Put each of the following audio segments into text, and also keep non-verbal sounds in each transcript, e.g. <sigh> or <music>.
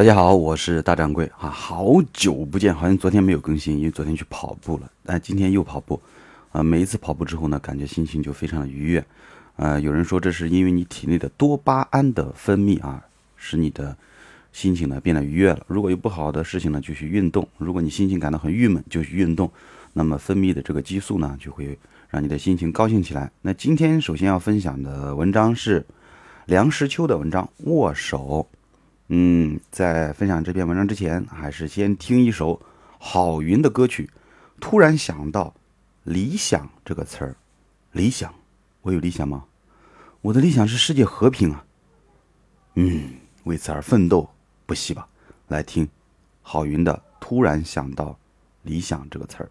大家好，我是大掌柜啊，好久不见，好像昨天没有更新，因为昨天去跑步了，但今天又跑步，啊，每一次跑步之后呢，感觉心情就非常的愉悦，呃，有人说这是因为你体内的多巴胺的分泌啊，使你的心情呢变得愉悦了。如果有不好的事情呢，就去运动；如果你心情感到很郁闷，就去运动，那么分泌的这个激素呢，就会让你的心情高兴起来。那今天首先要分享的文章是梁实秋的文章《握手》。嗯，在分享这篇文章之前，还是先听一首郝云的歌曲。突然想到“理想”这个词儿，理想，我有理想吗？我的理想是世界和平啊。嗯，为此而奋斗，不息吧？来听郝云的“突然想到理想”这个词儿。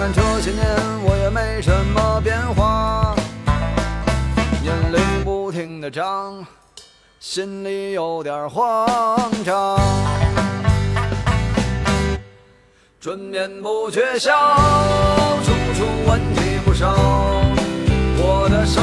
看这些年我也没什么变化，年龄不停的长，心里有点慌张。春眠不觉晓，处处问题不少，我的生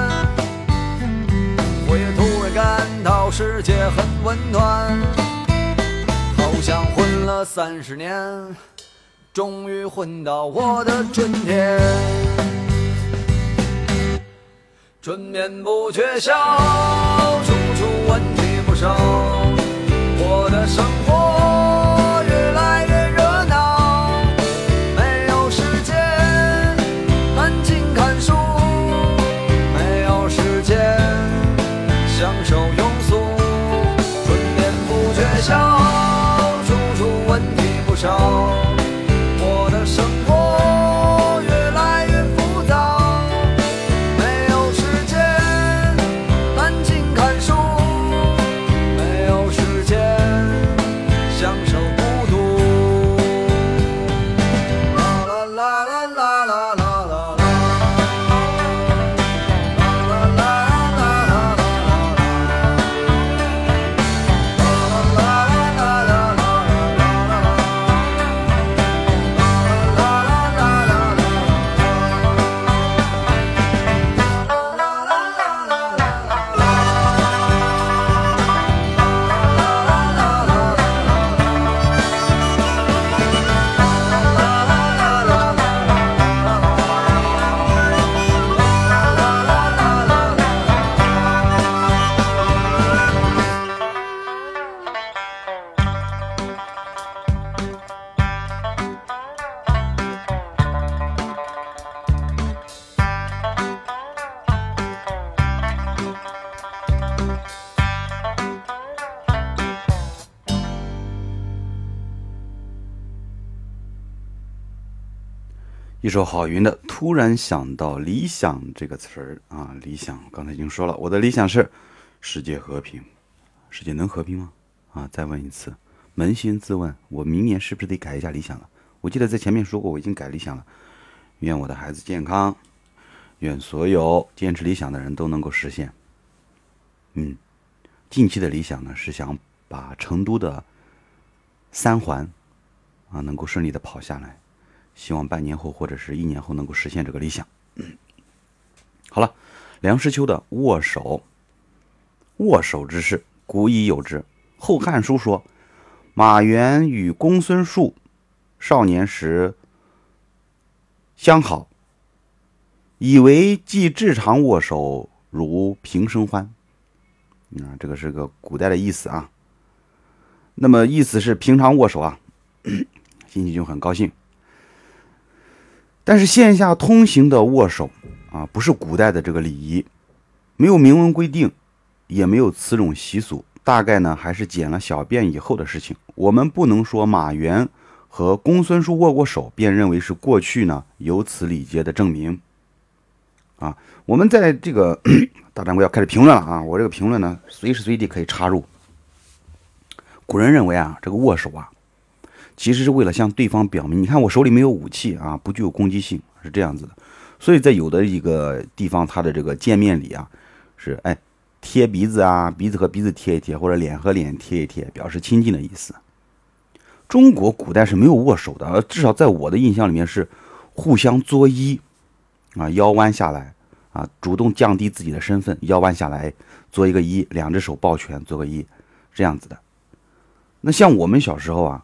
世界很温暖，好像混了三十年，终于混到我的春天。春眠不觉晓，处处问题不少，我的生一首郝云的《突然想到理想》这个词儿啊，理想刚才已经说了，我的理想是世界和平。世界能和平吗？啊，再问一次，扪心自问，我明年是不是得改一下理想了？我记得在前面说过，我已经改理想了。愿我的孩子健康，愿所有坚持理想的人都能够实现。嗯，近期的理想呢是想把成都的三环啊能够顺利的跑下来。希望半年后或者是一年后能够实现这个理想。好了，梁实秋的握手，握手之事古已有之。《后汉书》说，马援与公孙述少年时相好，以为既至常握手，如平生欢。啊，这个是个古代的意思啊。那么意思是平常握手啊，心情就很高兴。但是线下通行的握手啊，不是古代的这个礼仪，没有明文规定，也没有此种习俗，大概呢还是捡了小便以后的事情。我们不能说马原和公孙述握过手，便认为是过去呢有此礼节的证明。啊，我们在这个 <clears throat> 大掌柜要开始评论了啊，我这个评论呢随时随地可以插入。古人认为啊，这个握手啊。其实是为了向对方表明，你看我手里没有武器啊，不具有攻击性，是这样子的。所以在有的一个地方，它的这个见面礼啊，是哎贴鼻子啊，鼻子和鼻子贴一贴，或者脸和脸贴一贴，表示亲近的意思。中国古代是没有握手的，至少在我的印象里面是互相作揖啊，腰弯下来啊，主动降低自己的身份，腰弯下来做一个揖，两只手抱拳作个揖，这样子的。那像我们小时候啊。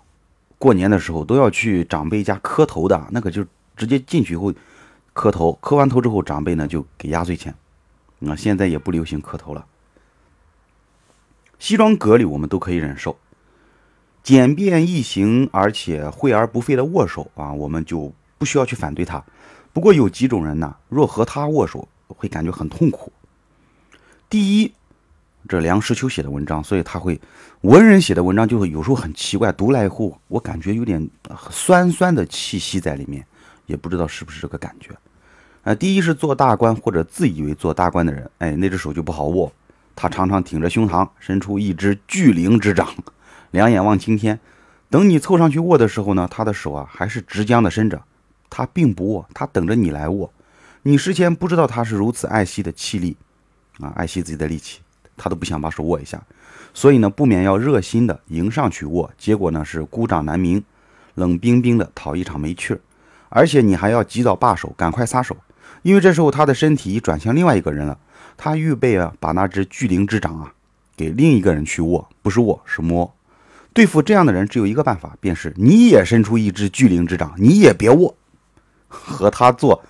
过年的时候都要去长辈家磕头的，那个就直接进去以后磕头，磕完头之后，长辈呢就给压岁钱。那现在也不流行磕头了。西装革履我们都可以忍受，简便易行而且惠而不费的握手啊，我们就不需要去反对他。不过有几种人呢，若和他握手会感觉很痛苦。第一。这梁实秋写的文章，所以他会文人写的文章就会有时候很奇怪，读来以后我感觉有点酸酸的气息在里面，也不知道是不是这个感觉。啊，第一是做大官或者自以为做大官的人，哎，那只手就不好握，他常常挺着胸膛，伸出一只巨灵之掌，两眼望青天。等你凑上去握的时候呢，他的手啊还是直僵的伸着，他并不握，他等着你来握。你事先不知道他是如此爱惜的气力，啊，爱惜自己的力气。他都不想把手握一下，所以呢，不免要热心的迎上去握，结果呢是孤掌难鸣，冷冰冰的讨一场没趣儿，而且你还要及早罢手，赶快撒手，因为这时候他的身体已转向另外一个人了，他预备啊把那只巨灵之掌啊给另一个人去握，不是握是摸。对付这样的人只有一个办法，便是你也伸出一只巨灵之掌，你也别握，和他做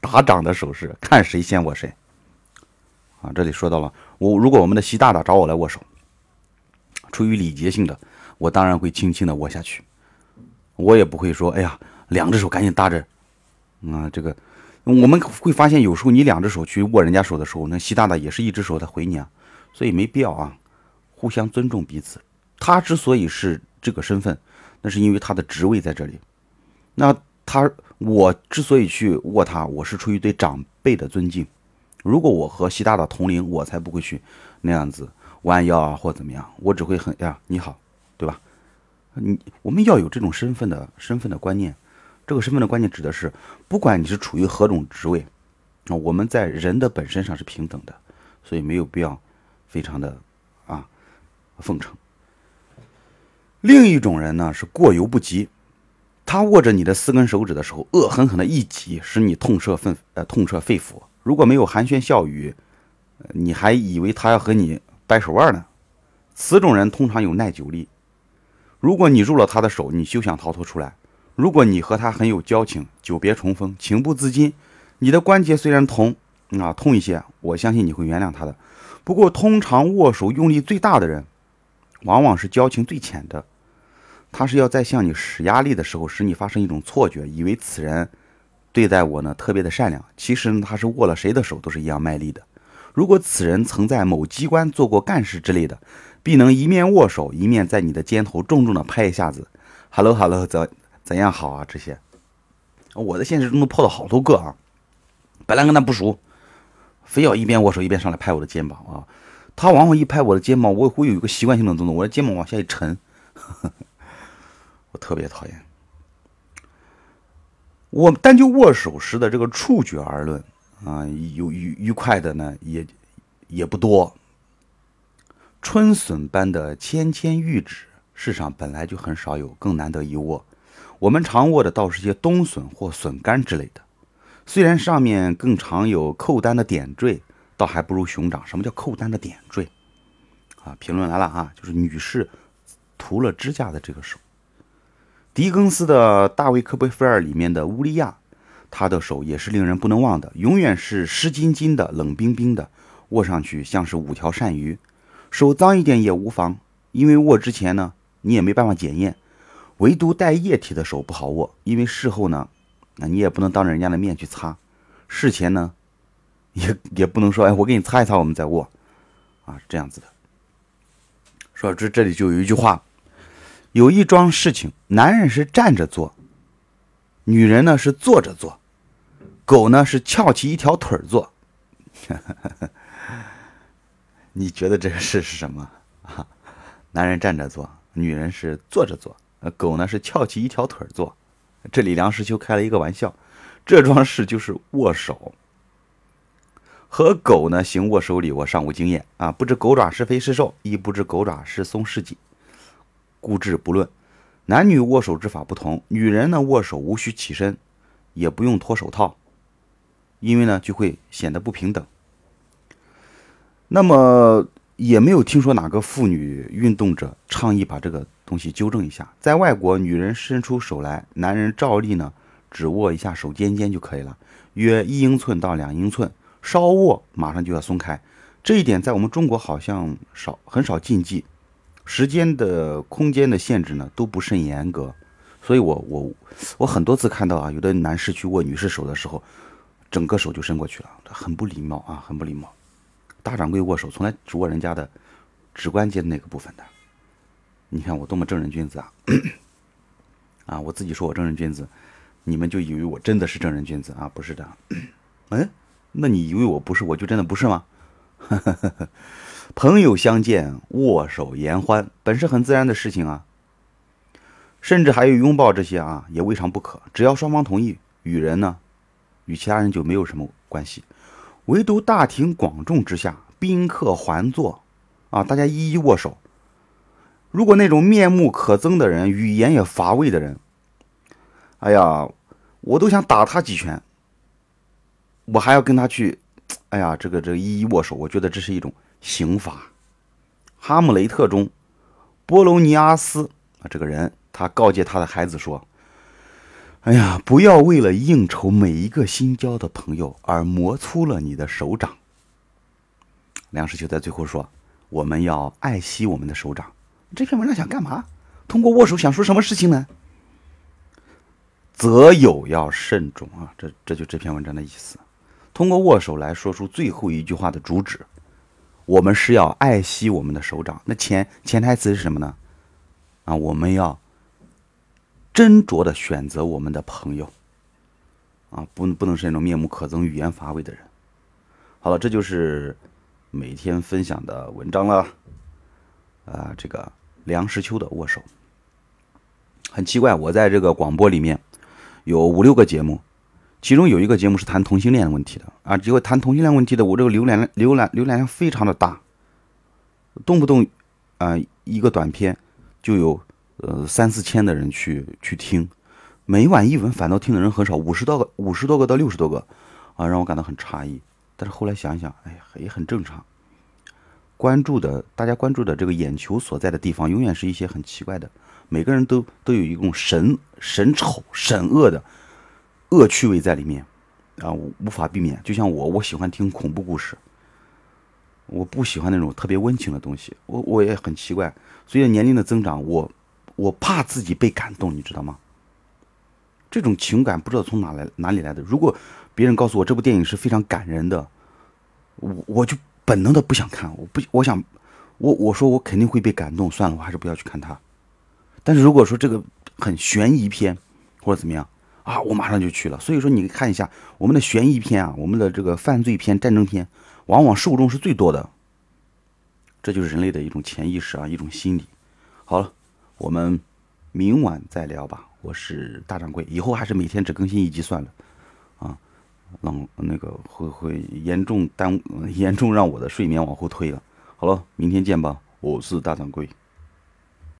打掌的手势，看谁先握谁。啊，这里说到了。我如果我们的习大大找我来握手，出于礼节性的，我当然会轻轻的握下去，我也不会说，哎呀，两只手赶紧搭着，啊，这个我们会发现有时候你两只手去握人家手的时候，那习大大也是一只手在回你啊，所以没必要啊，互相尊重彼此。他之所以是这个身份，那是因为他的职位在这里。那他我之所以去握他，我是出于对长辈的尊敬。如果我和习大大同龄，我才不会去那样子弯腰啊，或怎么样。我只会很呀，你好，对吧？你我们要有这种身份的身份的观念。这个身份的观念指的是，不管你是处于何种职位，啊，我们在人的本身上是平等的，所以没有必要非常的啊奉承。另一种人呢是过犹不及，他握着你的四根手指的时候，恶狠狠的一挤，使你痛彻肺呃痛彻肺腑。如果没有寒暄笑语，你还以为他要和你掰手腕呢。此种人通常有耐久力。如果你入了他的手，你休想逃脱出来。如果你和他很有交情，久别重逢，情不自禁，你的关节虽然痛啊痛一些，我相信你会原谅他的。不过，通常握手用力最大的人，往往是交情最浅的。他是要在向你使压力的时候，使你发生一种错觉，以为此人。对待我呢特别的善良，其实呢他是握了谁的手都是一样卖力的。如果此人曾在某机关做过干事之类的，必能一面握手，一面在你的肩头重重的拍一下子。Hello Hello，怎怎样好啊？这些，我在现实中都碰到好多个啊。本来跟他不熟，非要一边握手一边上来拍我的肩膀啊。他往往一拍我的肩膀，我会有一个习惯性的动作，我的肩膀往下一沉，呵 <laughs> 呵我特别讨厌。我单就握手时的这个触觉而论啊，有愉愉快的呢，也也不多。春笋般的纤纤玉指，世上本来就很少有，更难得一握。我们常握的倒是些冬笋或笋干之类的，虽然上面更常有扣单的点缀，倒还不如熊掌。什么叫扣单的点缀？啊，评论来了啊，就是女士涂了指甲的这个手。狄更斯的《大卫·科波菲尔》里面的乌利亚，他的手也是令人不能忘的，永远是湿津津的、冷冰冰的，握上去像是五条鳝鱼。手脏一点也无妨，因为握之前呢，你也没办法检验。唯独带液体的手不好握，因为事后呢，那你也不能当着人家的面去擦，事前呢，也也不能说，哎，我给你擦一擦，我们再握，啊，这样子的。说这这里就有一句话。有一桩事情，男人是站着做，女人呢是坐着做，狗呢是翘起一条腿坐。<laughs> 你觉得这个事是什么啊？<laughs> 男人站着做，女人是坐着做，狗呢是翘起一条腿做。这里梁实秋开了一个玩笑，这桩事就是握手。和狗呢行握手礼，我尚无经验啊，不知狗爪是肥是瘦，亦不知狗爪是松是紧。固执不论，男女握手之法不同。女人呢，握手无需起身，也不用脱手套，因为呢就会显得不平等。那么也没有听说哪个妇女运动者倡议把这个东西纠正一下。在外国，女人伸出手来，男人照例呢只握一下手尖尖就可以了，约一英寸到两英寸，稍握马上就要松开。这一点在我们中国好像少很少禁忌。时间的、空间的限制呢都不甚严格，所以我我我很多次看到啊，有的男士去握女士手的时候，整个手就伸过去了，很不礼貌啊，很不礼貌。大掌柜握手从来只握人家的指关节那个部分的，你看我多么正人君子啊！啊，我自己说我正人君子，你们就以为我真的是正人君子啊？不是的，嗯，那你以为我不是，我就真的不是吗？<laughs> 朋友相见，握手言欢，本是很自然的事情啊。甚至还有拥抱这些啊，也未尝不可。只要双方同意，与人呢，与其他人就没有什么关系。唯独大庭广众之下，宾客环坐，啊，大家一一握手。如果那种面目可憎的人，语言也乏味的人，哎呀，我都想打他几拳。我还要跟他去，哎呀，这个这个一一握手，我觉得这是一种。刑罚，《哈姆雷特》中，波罗尼阿斯啊，这个人他告诫他的孩子说：“哎呀，不要为了应酬每一个新交的朋友而磨粗了你的手掌。”梁实秋在最后说：“我们要爱惜我们的手掌。”这篇文章想干嘛？通过握手想说什么事情呢？择友要慎重啊！这这就这篇文章的意思。通过握手来说出最后一句话的主旨。我们是要爱惜我们的手掌，那潜潜台词是什么呢？啊，我们要斟酌的选择我们的朋友，啊，不不能是那种面目可憎、语言乏味的人。好了，这就是每天分享的文章了。啊，这个梁实秋的握手，很奇怪，我在这个广播里面有五六个节目。其中有一个节目是谈同性恋问题的啊，结果谈同性恋问题的，我这个浏览浏览浏览量非常的大，动不动啊一个短片就有呃三四千的人去去听，每晚一文反倒听的人很少，五十多个五十多个到六十多个啊，让我感到很诧异。但是后来想想，哎呀也很正常，关注的大家关注的这个眼球所在的地方，永远是一些很奇怪的，每个人都都有一种神神丑神恶的。恶趣味在里面，啊，无法避免。就像我，我喜欢听恐怖故事，我不喜欢那种特别温情的东西。我我也很奇怪，随着年龄的增长，我我怕自己被感动，你知道吗？这种情感不知道从哪来哪里来的。如果别人告诉我这部电影是非常感人的，我我就本能的不想看，我不我想我我说我肯定会被感动，算了，我还是不要去看它。但是如果说这个很悬疑片或者怎么样啊，我马上就去了。所以说你看一下我们的悬疑片啊，我们的这个犯罪片、战争片，往往受众是最多的。这就是人类的一种潜意识啊，一种心理。好了，我们明晚再聊吧。我是大掌柜，以后还是每天只更新一集算了，啊，让那个会会严重耽误，严重让我的睡眠往后推了。好了，明天见吧。我是大掌柜。